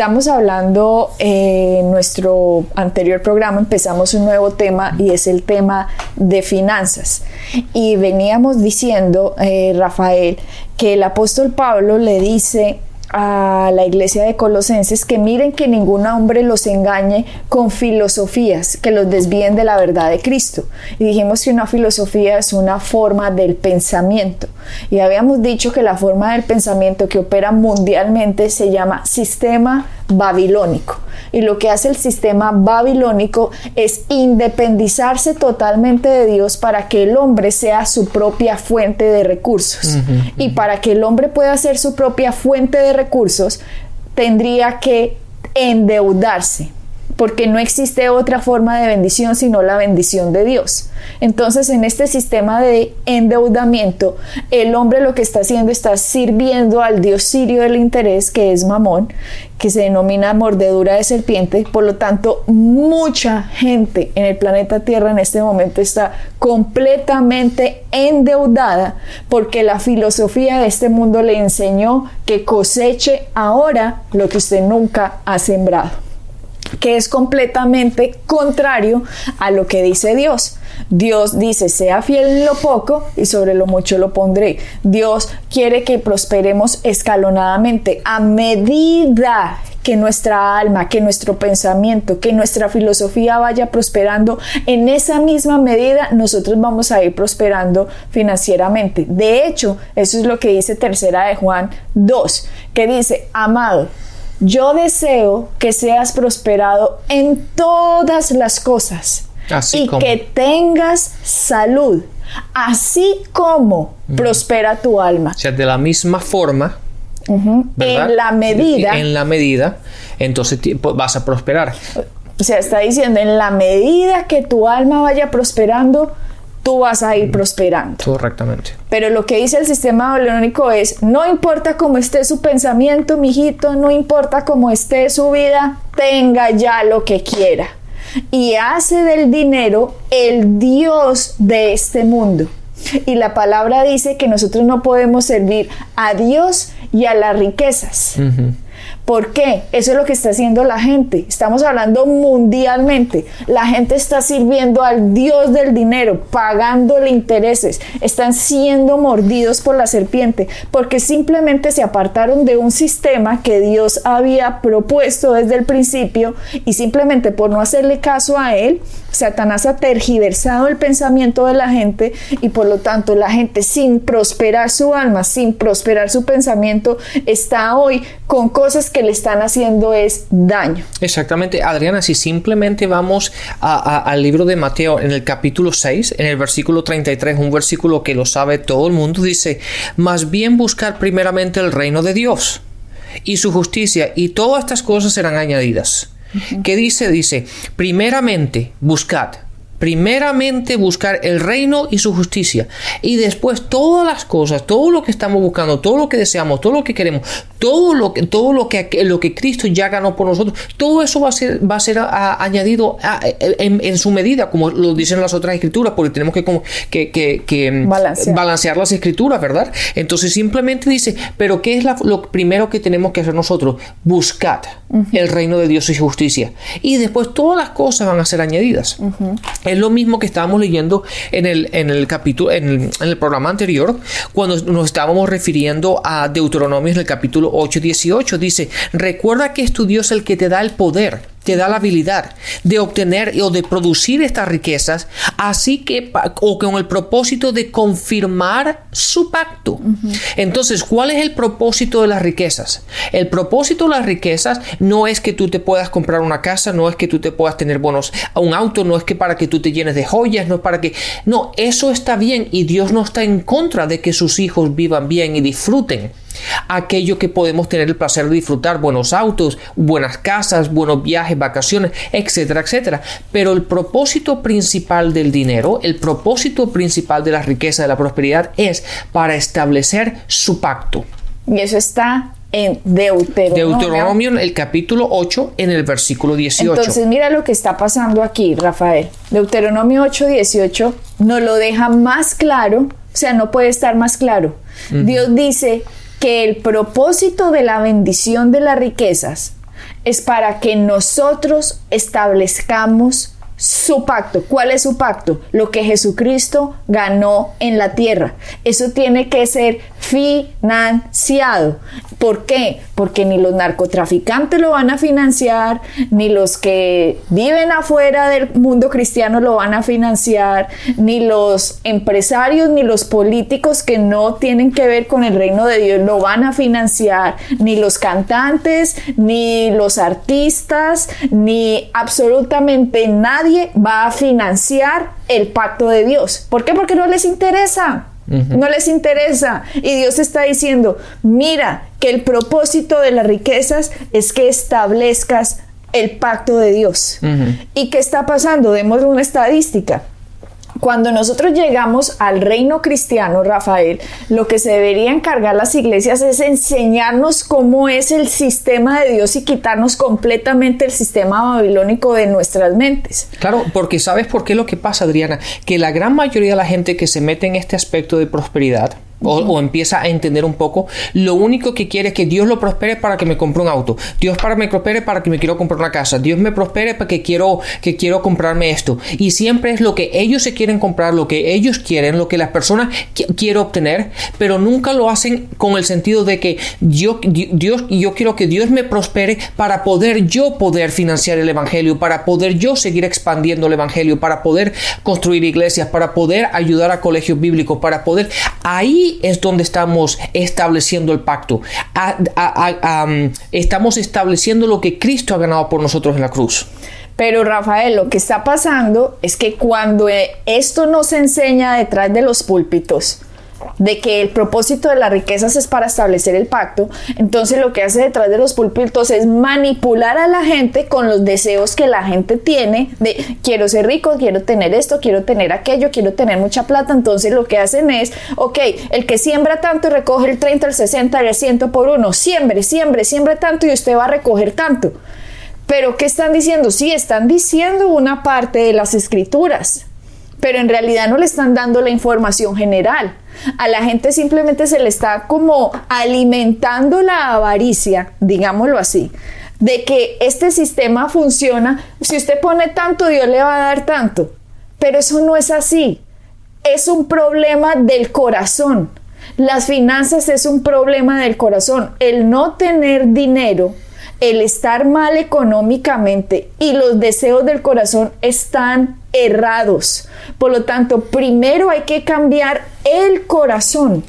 Estamos hablando eh, en nuestro anterior programa, empezamos un nuevo tema y es el tema de finanzas. Y veníamos diciendo, eh, Rafael, que el apóstol Pablo le dice a la iglesia de Colosenses que miren que ningún hombre los engañe con filosofías que los desvíen de la verdad de Cristo. Y dijimos que una filosofía es una forma del pensamiento. Y habíamos dicho que la forma del pensamiento que opera mundialmente se llama sistema babilónico. Y lo que hace el sistema babilónico es independizarse totalmente de Dios para que el hombre sea su propia fuente de recursos. Y para que el hombre pueda ser su propia fuente de recursos, tendría que endeudarse porque no existe otra forma de bendición sino la bendición de Dios. Entonces, en este sistema de endeudamiento, el hombre lo que está haciendo está sirviendo al dios sirio del interés, que es Mamón, que se denomina mordedura de serpiente. Por lo tanto, mucha gente en el planeta Tierra en este momento está completamente endeudada porque la filosofía de este mundo le enseñó que coseche ahora lo que usted nunca ha sembrado que es completamente contrario a lo que dice Dios. Dios dice, sea fiel en lo poco y sobre lo mucho lo pondré. Dios quiere que prosperemos escalonadamente a medida que nuestra alma, que nuestro pensamiento, que nuestra filosofía vaya prosperando, en esa misma medida nosotros vamos a ir prosperando financieramente. De hecho, eso es lo que dice tercera de Juan 2, que dice, amado, yo deseo que seas prosperado en todas las cosas y que tengas salud, así como prospera tu alma. O sea, de la misma forma, en la medida. En la medida, entonces vas a prosperar. O sea, está diciendo, en la medida que tu alma vaya prosperando, tú vas a ir prosperando. Correctamente. Pero lo que dice el sistema babilónico es, no importa cómo esté su pensamiento, mijito, no importa cómo esté su vida, tenga ya lo que quiera. Y hace del dinero el Dios de este mundo. Y la palabra dice que nosotros no podemos servir a Dios y a las riquezas. ¿Por qué? Eso es lo que está haciendo la gente. Estamos hablando mundialmente. La gente está sirviendo al Dios del dinero, pagándole intereses. Están siendo mordidos por la serpiente porque simplemente se apartaron de un sistema que Dios había propuesto desde el principio y simplemente por no hacerle caso a él, Satanás ha tergiversado el pensamiento de la gente y por lo tanto la gente sin prosperar su alma, sin prosperar su pensamiento, está hoy con cosas que le están haciendo es daño. Exactamente, Adriana, si simplemente vamos al libro de Mateo en el capítulo 6, en el versículo 33, un versículo que lo sabe todo el mundo, dice, más bien buscar primeramente el reino de Dios y su justicia y todas estas cosas serán añadidas. ¿Qué dice? Dice, primeramente buscad primeramente buscar el reino y su justicia y después todas las cosas, todo lo que estamos buscando, todo lo que deseamos, todo lo que queremos, todo lo que todo lo que lo que Cristo ya ganó por nosotros, todo eso va a ser va a ser añadido en, su medida, como lo dicen las otras escrituras, porque tenemos que como, que, balancear. las escrituras, ¿verdad? Entonces simplemente dice, pero ¿qué es lo primero que tenemos que hacer nosotros? Buscar el reino de Dios y su justicia y después todas las cosas van a ser añadidas. Es lo mismo que estábamos leyendo en el, en el capítulo, en el, programa anterior, cuando nos estábamos refiriendo a Deuteronomio en el capítulo 8, 18. Dice, recuerda que es tu Dios el que te da el poder da la habilidad de obtener o de producir estas riquezas, así que o con el propósito de confirmar su pacto. Entonces, ¿cuál es el propósito de las riquezas? El propósito de las riquezas no es que tú te puedas comprar una casa, no es que tú te puedas tener bonos a un auto, no es que para que tú te llenes de joyas, no es para que no, eso está bien y Dios no está en contra de que sus hijos vivan bien y disfruten aquello que podemos tener el placer de disfrutar, buenos autos, buenas casas, buenos viajes, vacaciones, etcétera, etcétera. Pero el propósito principal del dinero, el propósito principal de la riqueza, de la prosperidad, es para establecer su pacto. Y eso está en Deuteronomio. Deuteronomio, el capítulo 8, en el versículo 18. Entonces, mira lo que está pasando aquí, Rafael. Deuteronomio 8, 18 nos lo deja más claro, o sea, no puede estar más claro. Dios dice que el propósito de la bendición de las riquezas es para que nosotros establezcamos su pacto. ¿Cuál es su pacto? Lo que Jesucristo ganó en la tierra. Eso tiene que ser financiado. ¿Por qué? Porque ni los narcotraficantes lo van a financiar, ni los que viven afuera del mundo cristiano lo van a financiar, ni los empresarios, ni los políticos que no tienen que ver con el reino de Dios lo van a financiar, ni los cantantes, ni los artistas, ni absolutamente nadie va a financiar el pacto de Dios. ¿Por qué? Porque no les interesa. No les interesa. Y Dios está diciendo, mira, que el propósito de las riquezas es que establezcas el pacto de Dios. ¿Y qué está pasando? Demos una estadística. Cuando nosotros llegamos al reino cristiano, Rafael, lo que se debería encargar las iglesias es enseñarnos cómo es el sistema de Dios y quitarnos completamente el sistema babilónico de nuestras mentes. Claro, porque sabes por qué lo que pasa, Adriana, que la gran mayoría de la gente que se mete en este aspecto de prosperidad, o, empieza a entender un poco, lo único que quiere es que Dios lo prospere para que me compre un auto, Dios para me prospere para que me quiero comprar una casa, Dios me prospere para que quiero, que quiero comprarme esto. Y siempre es lo que ellos se quieren comprar, lo que ellos quieren, lo que las personas quieren obtener, pero nunca lo hacen con el sentido de que yo, Dios, yo quiero que Dios me prospere para poder yo poder financiar el Evangelio, para poder yo seguir expandiendo el Evangelio, para poder construir iglesias, para poder ayudar a colegios bíblicos, para poder... Ahí es donde estamos estableciendo el pacto. estamos estableciendo lo que Cristo ha ganado por nosotros en la cruz. Pero Rafael, lo que está pasando es que cuando esto nos enseña detrás de los púlpitos, de que el propósito de las riquezas es para establecer el pacto, entonces lo que hace detrás de los púlpitos es manipular a la gente con los deseos que la gente tiene de quiero ser rico, quiero tener esto, quiero tener aquello, quiero tener mucha plata, entonces lo que hacen es, ok, el que siembra tanto y recoge el 30, el 60, el 100 por uno, siembre, siembre, siembre tanto y usted va a recoger tanto. Pero ¿qué están diciendo? Sí, están diciendo una parte de las escrituras, pero en realidad no le están dando la información general. A la gente simplemente se le está como alimentando la avaricia, digámoslo así, de que este sistema funciona. Si usted pone tanto, Dios le va a dar tanto. Pero eso no es así. Es un problema del corazón. Las finanzas es un problema del corazón. El no tener dinero el estar mal económicamente y los deseos del corazón están errados. Por lo tanto, primero hay que cambiar el corazón.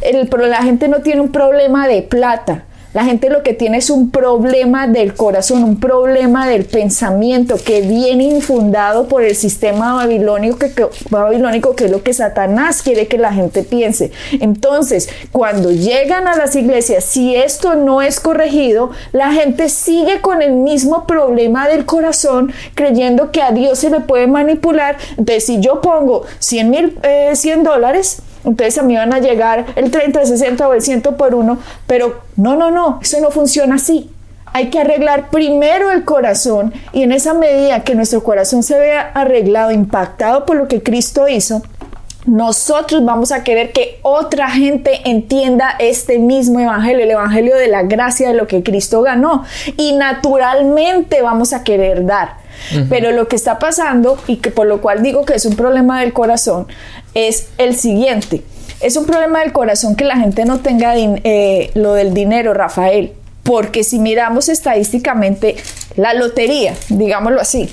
El, la gente no tiene un problema de plata. La gente lo que tiene es un problema del corazón, un problema del pensamiento que viene infundado por el sistema babilónico que, babilónico, que es lo que Satanás quiere que la gente piense. Entonces, cuando llegan a las iglesias, si esto no es corregido, la gente sigue con el mismo problema del corazón, creyendo que a Dios se le puede manipular. Entonces, si yo pongo 100 mil, 100 eh, dólares, entonces a mí van a llegar el 30, el 60 o el 100 por uno, pero no, no, no, eso no funciona así. Hay que arreglar primero el corazón y en esa medida que nuestro corazón se vea arreglado, impactado por lo que Cristo hizo, nosotros vamos a querer que otra gente entienda este mismo evangelio, el evangelio de la gracia de lo que Cristo ganó. Y naturalmente vamos a querer dar. Pero lo que está pasando, y que por lo cual digo que es un problema del corazón, es el siguiente. Es un problema del corazón que la gente no tenga eh, lo del dinero, Rafael. Porque si miramos estadísticamente la lotería, digámoslo así,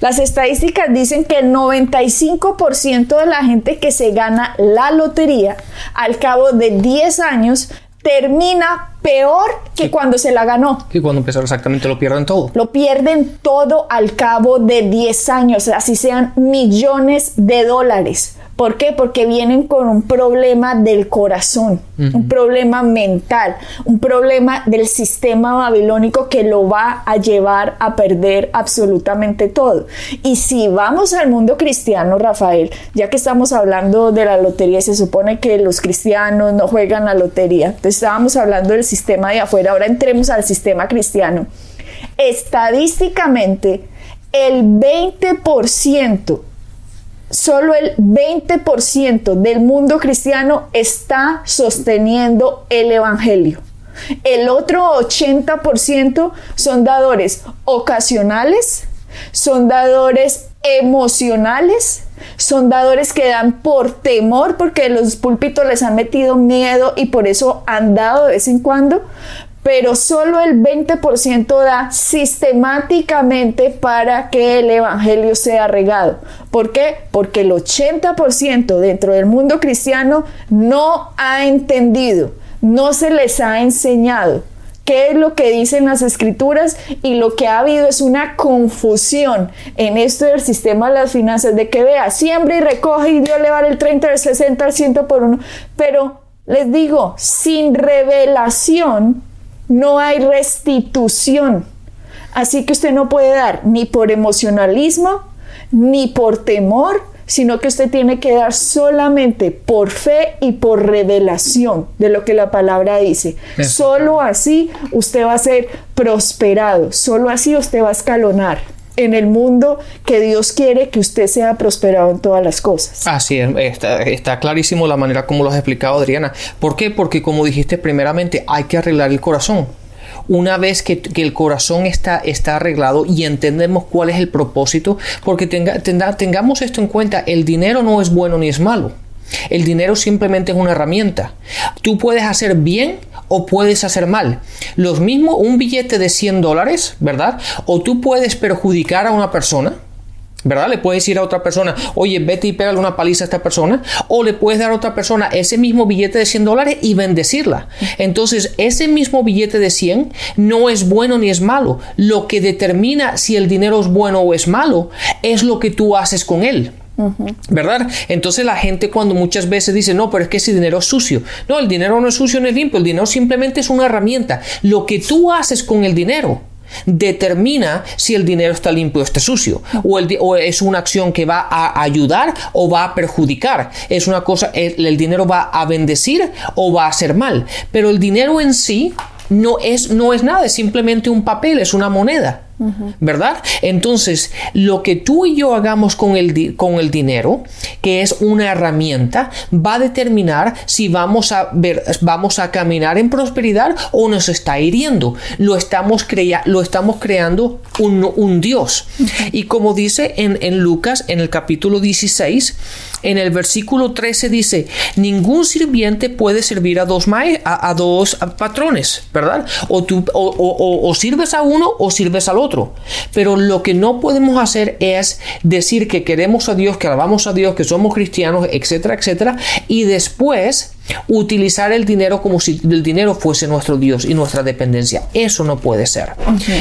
las estadísticas dicen que el 95% de la gente que se gana la lotería al cabo de 10 años termina peor que cuando se la ganó. Y cuando empezaron exactamente lo pierden todo. Lo pierden todo al cabo de 10 años, así sean millones de dólares. ¿Por qué? Porque vienen con un problema del corazón, un problema mental, un problema del sistema babilónico que lo va a llevar a perder absolutamente todo. Y si vamos al mundo cristiano, Rafael, ya que estamos hablando de la lotería, se supone que los cristianos no juegan a lotería, entonces estábamos hablando del sistema de afuera, ahora entremos al sistema cristiano. Estadísticamente, el 20% solo el 20% del mundo cristiano está sosteniendo el Evangelio. El otro 80% son dadores ocasionales, son dadores emocionales, son dadores que dan por temor porque los púlpitos les han metido miedo y por eso han dado de vez en cuando, pero solo el 20% da sistemáticamente para que el Evangelio sea regado. ¿Por qué? Porque el 80% dentro del mundo cristiano no ha entendido, no se les ha enseñado qué es lo que dicen las escrituras y lo que ha habido es una confusión en esto del sistema de las finanzas, de que vea, siembra y recoge y Dios le va el 30, el 60, el 100 por uno. Pero les digo, sin revelación, no hay restitución. Así que usted no puede dar ni por emocionalismo, ni por temor, sino que usted tiene que dar solamente por fe y por revelación de lo que la palabra dice. Solo así usted va a ser prosperado, solo así usted va a escalonar en el mundo que Dios quiere que usted sea prosperado en todas las cosas. Así es, está, clarísimo la manera como lo has explicado Adriana. ¿Por qué? Porque como dijiste primeramente, hay que arreglar el corazón. Una vez que, el corazón está, está, arreglado y entendemos cuál es el propósito, porque tenga, tengamos esto en cuenta, el dinero no es bueno ni es malo. El dinero simplemente es una herramienta. Tú puedes hacer bien o puedes hacer mal. Lo mismo un billete de 100 dólares, ¿verdad? O tú puedes perjudicar a una persona. ¿Verdad? Le puedes decir a otra persona, oye, vete y pégale una paliza a esta persona. O le puedes dar a otra persona ese mismo billete de 100 dólares y bendecirla. Entonces, ese mismo billete de 100 no es bueno ni es malo. Lo que determina si el dinero es bueno o es malo es lo que tú haces con él. ¿Verdad? Entonces la gente cuando muchas veces dice, no, pero es que ese dinero es sucio. No, el dinero no es sucio ni es limpio, el dinero simplemente es una herramienta. Lo que tú haces con el dinero determina si el dinero está limpio o está sucio, o, o, es una acción que va a ayudar o va a perjudicar, es una cosa, el, el dinero va a bendecir o va a hacer mal, pero el dinero en sí no es, no es nada, es simplemente un papel, es una moneda. ¿Verdad? Entonces, lo que tú y yo hagamos con el, con el dinero, que es una herramienta, va a determinar si vamos a, ver, vamos a caminar en prosperidad o nos está hiriendo. Lo estamos, crea lo estamos creando un, un Dios. Y como dice en, en Lucas, en el capítulo 16, en el versículo 13 dice, ningún sirviente puede servir a dos, a, a dos patrones, ¿verdad? O, tú, o, sirves a uno o sirves al otro. Pero lo que no podemos hacer es decir que queremos a Dios, que alabamos a Dios, que somos cristianos, etcétera, etcétera, y después utilizar el dinero como si el dinero fuese nuestro Dios y nuestra dependencia. Eso no puede ser.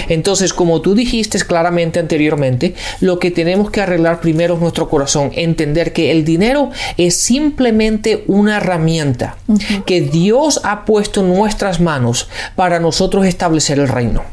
Entonces, como tú dijiste claramente anteriormente, lo que tenemos que arreglar primero es nuestro corazón, entender que el dinero es simplemente una herramienta que Dios ha puesto en nuestras manos para nosotros establecer el reino.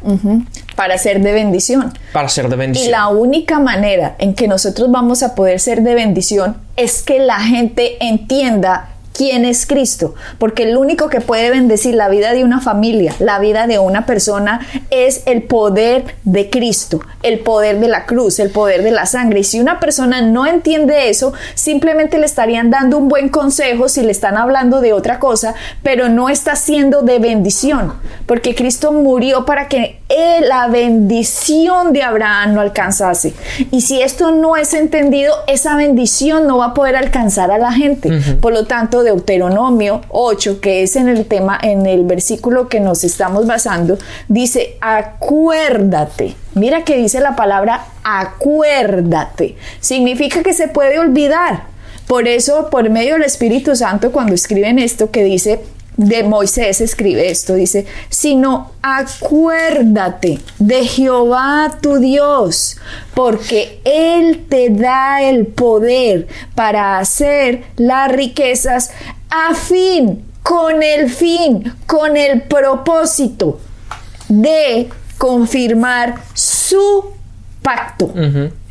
Para ser de bendición. Para ser de bendición. Y la única manera en que nosotros vamos a poder ser de bendición es que la gente entienda quién es Cristo, porque el único que puede bendecir la vida de una familia, la vida de una persona, es el poder de Cristo, el poder de la cruz, el poder de la sangre. Y si una persona no entiende eso, simplemente le estarían dando un buen consejo si le están hablando de otra cosa, pero no está siendo de bendición, porque Cristo murió para que la bendición de Abraham no alcanzase. Y si esto no es entendido, esa bendición no va a poder alcanzar a la gente. Por lo tanto, Deuteronomio 8, que es en el tema, en el versículo que nos estamos basando, dice, acuérdate. Mira que dice la palabra acuérdate. Significa que se puede olvidar. Por eso, por medio del Espíritu Santo, cuando escriben esto que dice, de Moisés escribe esto, dice, sino acuérdate de Jehová tu Dios, porque Él te da el poder para hacer las riquezas a fin, con el fin, con el propósito de confirmar su pacto.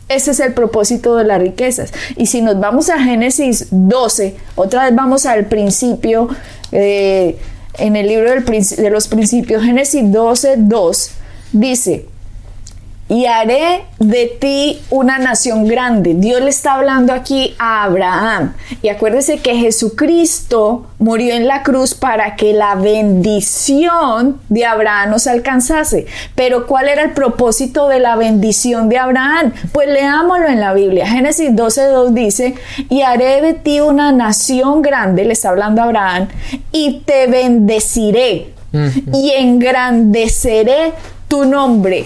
Ese es el propósito de las riquezas. Y si nos vamos a Génesis 12, otra vez vamos al principio, eh, en el libro de los principios, Génesis 12, 2, dice, y haré de ti una nación grande. Dios le está hablando aquí a Abraham. Y acuérdese que Jesucristo murió en la cruz para que la bendición de Abraham nos alcanzase. Pero ¿cuál era el propósito de la bendición de Abraham? Pues leámoslo en la Biblia. Génesis 12.2 dice, y haré de ti una nación grande, le está hablando a Abraham, y te bendeciré. Y engrandeceré tu nombre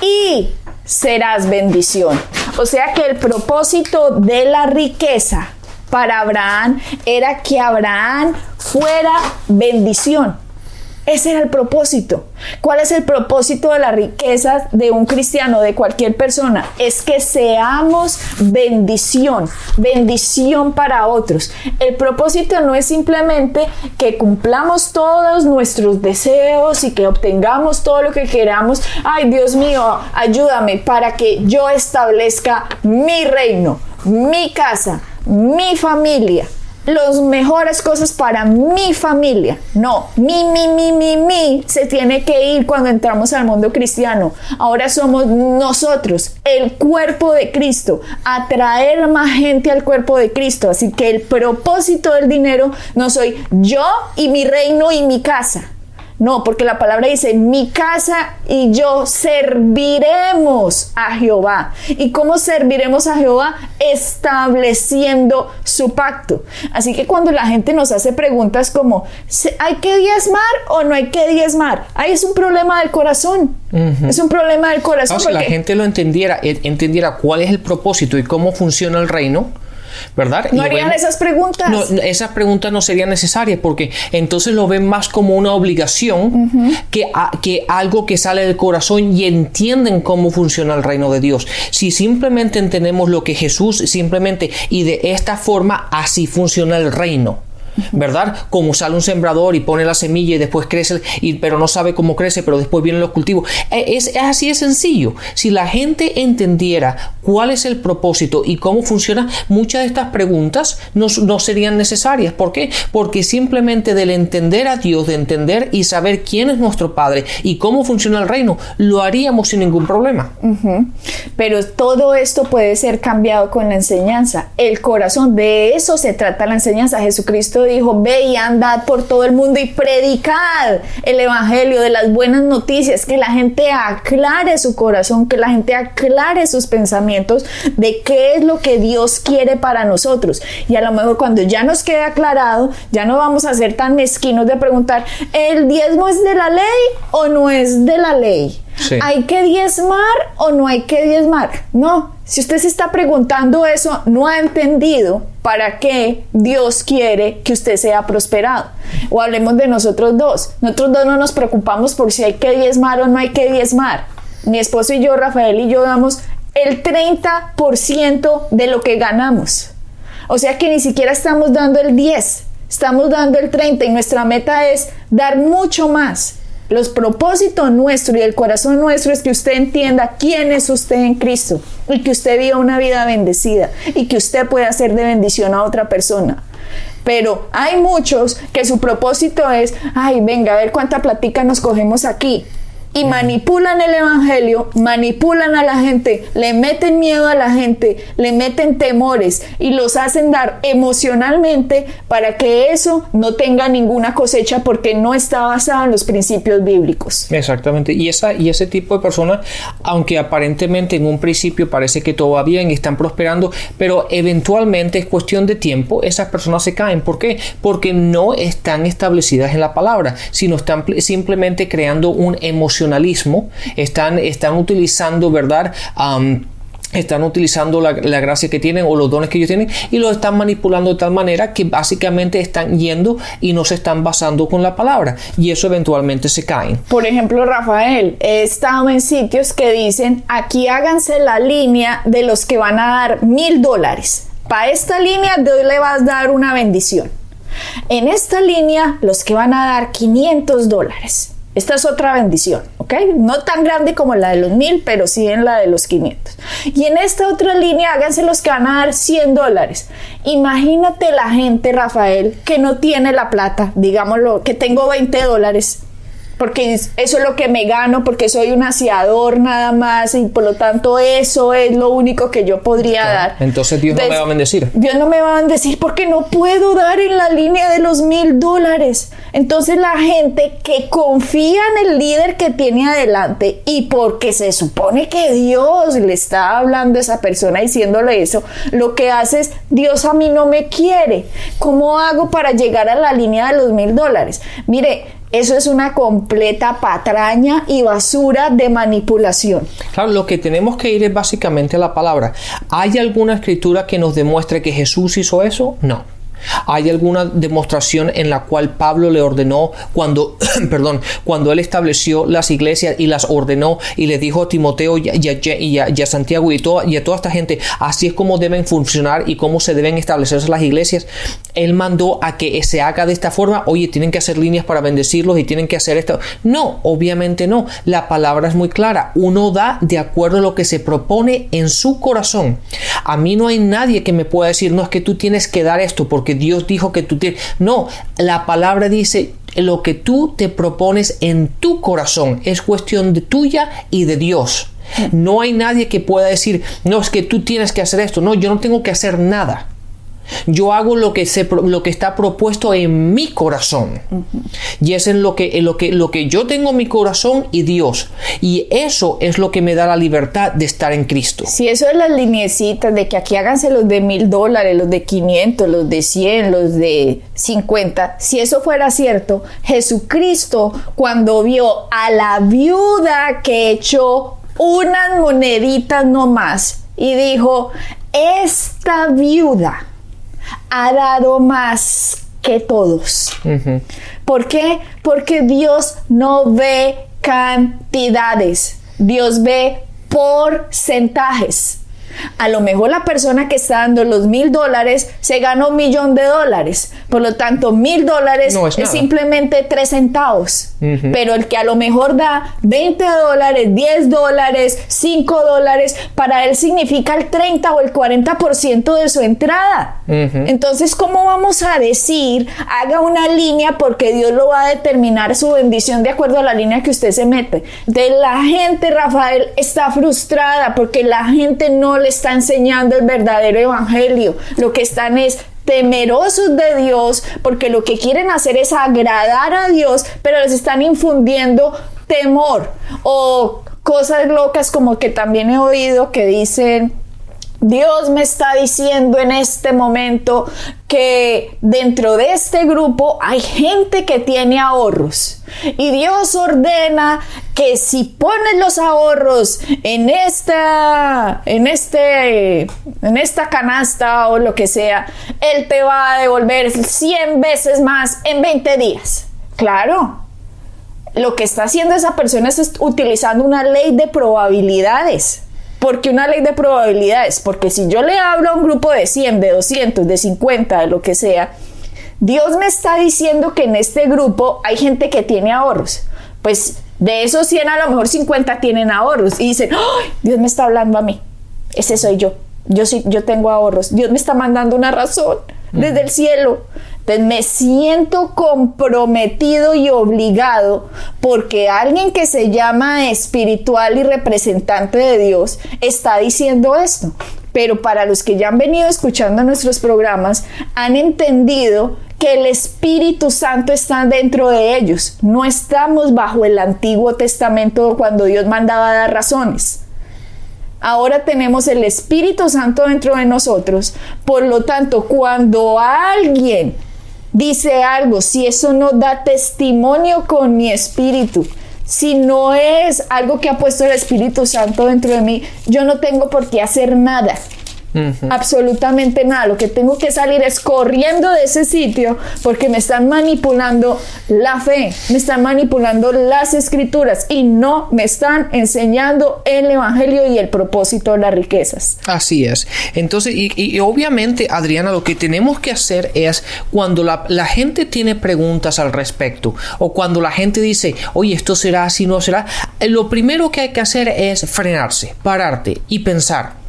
y serás bendición. O sea que el propósito de la riqueza para Abraham era que Abraham fuera bendición. Ese era el propósito. ¿Cuál es el propósito de la riqueza de un cristiano, de cualquier persona? Es que seamos bendición, bendición para otros. El propósito no es simplemente que cumplamos todos nuestros deseos y que obtengamos todo lo que queramos. Ay, Dios mío, ayúdame para que yo establezca mi reino, mi casa, mi familia las mejores cosas para mi familia. No, mi, mi, mi, mi, mi se tiene que ir cuando entramos al mundo cristiano. Ahora somos nosotros, el cuerpo de Cristo, atraer más gente al cuerpo de Cristo. Así que el propósito del dinero no soy yo y mi reino y mi casa. No, porque la palabra dice, mi casa y yo serviremos a Jehová. ¿Y cómo serviremos a Jehová? Estableciendo su pacto. Así que cuando la gente nos hace preguntas como, ¿hay que diezmar o no hay que diezmar? Ahí es un problema del corazón. Es un problema del corazón. Si la gente lo entendiera, entendiera cuál es el propósito y cómo funciona el reino, ¿verdad? No harían esas preguntas. No, esas preguntas no serían necesarias porque entonces lo ven más como una obligación que, que algo que sale del corazón y entienden cómo funciona el reino de Dios. Si simplemente entendemos lo que Jesús simplemente y de esta forma así funciona el reino. ¿Verdad? Como sale un sembrador y pone la semilla y después crece, y, pero no sabe cómo crece, pero después vienen los cultivos. E, es, así de sencillo. Si la gente entendiera cuál es el propósito y cómo funciona, muchas de estas preguntas no, serían necesarias. ¿Por qué? Porque simplemente del entender a Dios, de entender y saber quién es nuestro Padre y cómo funciona el reino, lo haríamos sin ningún problema. Pero todo esto puede ser cambiado con la enseñanza. El corazón, de eso se trata la enseñanza. Jesucristo dijo, ve y andad por todo el mundo y predicad el Evangelio de las buenas noticias, que la gente aclare su corazón, que la gente aclare sus pensamientos de qué es lo que Dios quiere para nosotros. Y a lo mejor cuando ya nos quede aclarado, ya no vamos a ser tan mezquinos de preguntar, ¿el diezmo es de la ley o no es de la ley? ¿Hay que diezmar o no hay que diezmar? No, si usted se está preguntando eso, no ha entendido para qué Dios quiere que usted sea prosperado. O hablemos de nosotros dos. Nosotros dos no nos preocupamos por si hay que diezmar o no hay que diezmar. Mi esposo y yo, Rafael y yo, damos el 30% de lo que ganamos. O sea que ni siquiera estamos dando el 10, estamos dando el 30 y nuestra meta es dar mucho más. Los propósitos nuestros y el corazón nuestro es que usted entienda quién es usted en Cristo y que usted viva una vida bendecida y que usted pueda ser de bendición a otra persona. Pero hay muchos que su propósito es, ay, venga, a ver cuánta platica nos cogemos aquí y manipulan el Evangelio, manipulan a la gente, le meten miedo a la gente, le meten temores y los hacen dar emocionalmente para que eso no tenga ninguna cosecha porque no está basado en los principios bíblicos. Exactamente. Y, esa, y ese tipo de personas, aunque aparentemente en un principio parece que todo va bien y están prosperando, pero eventualmente es cuestión de tiempo, esas personas se caen. ¿Por qué? Porque no están establecidas en la palabra, sino están simplemente creando un emocional están, están utilizando, ¿verdad? están utilizando la, gracia que tienen o los dones que ellos tienen y los están manipulando de tal manera que básicamente están yendo y no se están basando con la palabra y eso eventualmente se cae. Por ejemplo, Rafael, he estado en sitios que dicen aquí háganse la línea de los que van a dar mil dólares. Para esta línea Dios le vas a dar una bendición. En esta línea los que van a dar 500 dólares. Esta es otra bendición, ¿ok? No tan grande como la de los mil, pero sí en la de los 500. Y en esta otra línea, háganse los que van a dar 100 dólares. Imagínate la gente, Rafael, que no tiene la plata, digámoslo, que tengo 20 dólares porque eso es lo que me gano, porque soy un aseador nada más y por lo tanto eso es lo único que yo podría dar. Entonces Dios no me va a bendecir. Dios no me va a bendecir porque no puedo dar en la línea de los mil dólares. Entonces la gente que confía en el líder que tiene adelante y porque se supone que Dios le está hablando a esa persona diciéndole eso, lo que hace es Dios a mí no me quiere. ¿Cómo hago para llegar a la línea de los mil dólares? Mire, eso es una completa patraña y basura de manipulación. Claro, lo que tenemos que ir es básicamente a la palabra. ¿Hay alguna escritura que nos demuestre que Jesús hizo eso? No. ¿Hay alguna demostración en la cual Pablo le ordenó cuando, perdón, cuando él estableció las iglesias y las ordenó y le dijo a Timoteo y a, Santiago y, a toda esta gente, así es como deben funcionar y cómo se deben establecerse las iglesias? Él mandó a que se haga de esta forma, oye, tienen que hacer líneas para bendecirlos y tienen que hacer esto. No, obviamente no. La palabra es muy clara. Uno da de acuerdo a lo que se propone en su corazón. A mí no hay nadie que me pueda decir, no es que tú tienes que dar esto Dios dijo que tú tienes. No, la palabra dice lo que tú te propones en tu corazón es cuestión de tuya y de Dios. No hay nadie que pueda decir, no, es que tú tienes que hacer esto. No, yo no tengo que hacer nada. Yo hago lo que, se, lo que está propuesto en mi corazón. Y es en lo que, en lo, que, lo que yo tengo en mi corazón y Dios. Y eso es lo que me da la libertad de estar en Cristo. Si eso es las lineecitas de que aquí háganse los de mil dólares, los de 500, los de 100, los de 50. Si eso fuera cierto, Jesucristo cuando vio a la viuda que echó unas moneditas no más y dijo, esta viuda ha dado más que todos. ¿Por qué? Porque Dios no ve cantidades, Dios ve porcentajes. A lo mejor la persona que está dando los mil dólares se gana un millón de dólares. Por lo tanto, mil dólares es, simplemente tres centavos. Pero el que a lo mejor da 20 dólares, 10 dólares, 5 dólares, para él significa el 30 o el 40% de su entrada. Entonces, ¿cómo vamos a decir haga una línea porque Dios lo va a determinar su bendición de acuerdo a la línea que usted se mete? De la gente, Rafael, está frustrada porque la gente no le está enseñando el verdadero evangelio. Lo que están es temerosos de Dios porque lo que quieren hacer es agradar a Dios, pero les están infundiendo temor o cosas locas como que también he oído que dicen Dios me está diciendo en este momento que dentro de este grupo hay gente que tiene ahorros y Dios ordena que si pones los ahorros en esta en este en esta canasta o lo que sea, él te va a devolver 100 veces más en 20 días. Claro. Lo que está haciendo esa persona es utilizando una ley de probabilidades porque una ley de probabilidades, porque si yo le hablo a un grupo de 100, de 200, de 50, de lo que sea, Dios me está diciendo que en este grupo hay gente que tiene ahorros. Pues de esos 100 a lo mejor 50 tienen ahorros y dicen, ¡Ay, Dios me está hablando a mí. Ese soy yo. Yo sí, yo tengo ahorros. Dios me está mandando una razón desde el cielo. Entonces me siento comprometido y obligado porque alguien que se llama espiritual y representante de Dios está diciendo esto. Pero para los que ya han venido escuchando nuestros programas, han entendido que el Espíritu Santo está dentro de ellos. No estamos bajo el Antiguo Testamento cuando Dios mandaba dar razones. Ahora tenemos el Espíritu Santo dentro de nosotros. Por lo tanto, cuando alguien dice algo, si eso no da testimonio con mi espíritu si no es algo que ha puesto el Espíritu Santo dentro de mí, yo no tengo por qué hacer nada. Absolutamente nada. Lo que tengo que salir es corriendo de ese sitio porque me están manipulando la fe, me están manipulando las escrituras y no me están enseñando el Evangelio y el propósito de las riquezas. Así es. Entonces, y, obviamente, Adriana, lo que tenemos que hacer es cuando la, la, gente tiene preguntas al respecto o cuando la gente dice, oye, esto será así, no será, lo primero que hay que hacer es frenarse, pararte y pensar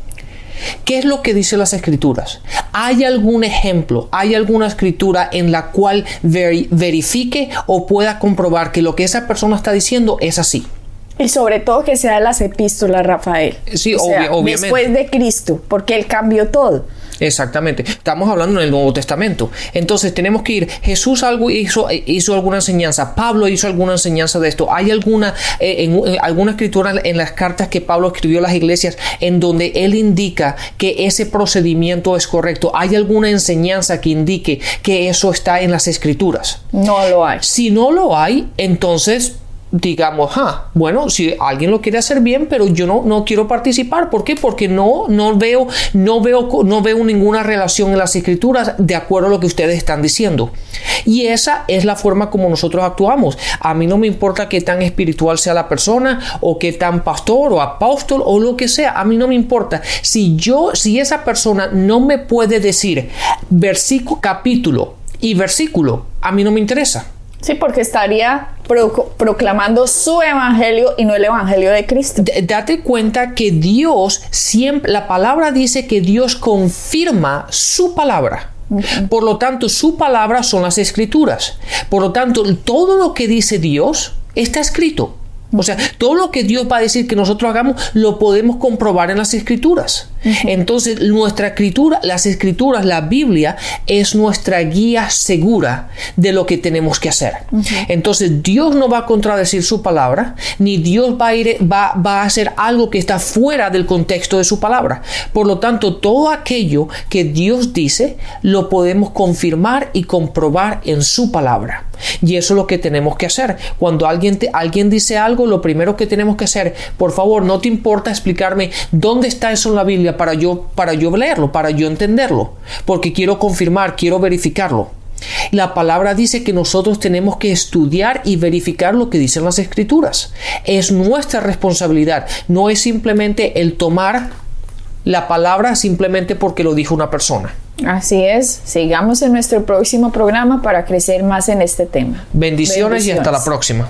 ¿Qué es lo que dicen las escrituras? ¿Hay algún ejemplo, hay alguna escritura en la cual verifique o pueda comprobar que lo que esa persona está diciendo es así? Y sobre todo que sea las epístolas, Rafael. Sí, obviamente. Después de Cristo, porque Él cambió todo. Exactamente. Estamos hablando en el Nuevo Testamento. Entonces tenemos que ir. Jesús algo hizo, hizo alguna enseñanza. Pablo hizo alguna enseñanza de esto. Hay alguna, eh, en, alguna escritura en las cartas que Pablo escribió a las iglesias en donde él indica que ese procedimiento es correcto. Hay alguna enseñanza que indique que eso está en las escrituras. No lo hay. Si no lo hay, entonces digamos, ah, bueno, si alguien lo quiere hacer bien, pero yo no, no quiero participar. ¿Por qué? Porque no, no veo, no veo, no veo ninguna relación en las escrituras de acuerdo a lo que ustedes están diciendo. Y esa es la forma como nosotros actuamos. A mí no me importa qué tan espiritual sea la persona, o qué tan pastor o apóstol o lo que sea. A mí no me importa. Si yo, si esa persona no me puede decir versículo, capítulo y versículo, a mí no me interesa. Sí, porque estaría proclamando su evangelio y no el evangelio de Cristo. date cuenta que Dios siempre, la palabra dice que Dios confirma su palabra. Por lo tanto, su palabra son las escrituras. Por lo tanto, todo lo que dice Dios está escrito. O sea, todo lo que Dios va a decir que nosotros hagamos lo podemos comprobar en las escrituras. Entonces, nuestra escritura, las escrituras, la Biblia es nuestra guía segura de lo que tenemos que hacer. Entonces, Dios no va a contradecir su palabra, ni Dios va a, ir, va, va a hacer algo que está fuera del contexto de su palabra. Por lo tanto, todo aquello que Dios dice lo podemos confirmar y comprobar en su palabra. Y eso es lo que tenemos que hacer. Cuando alguien, alguien dice algo, lo primero que tenemos que hacer, por favor, no te importa explicarme dónde está eso en la Biblia para yo, para yo leerlo, para yo entenderlo, porque quiero confirmar, quiero verificarlo. La palabra dice que nosotros tenemos que estudiar y verificar lo que dicen las escrituras. Es nuestra responsabilidad, no es simplemente el tomar la palabra simplemente porque lo dijo una persona. Así es, sigamos en nuestro próximo programa para crecer más en este tema. Bendiciones, y hasta la próxima.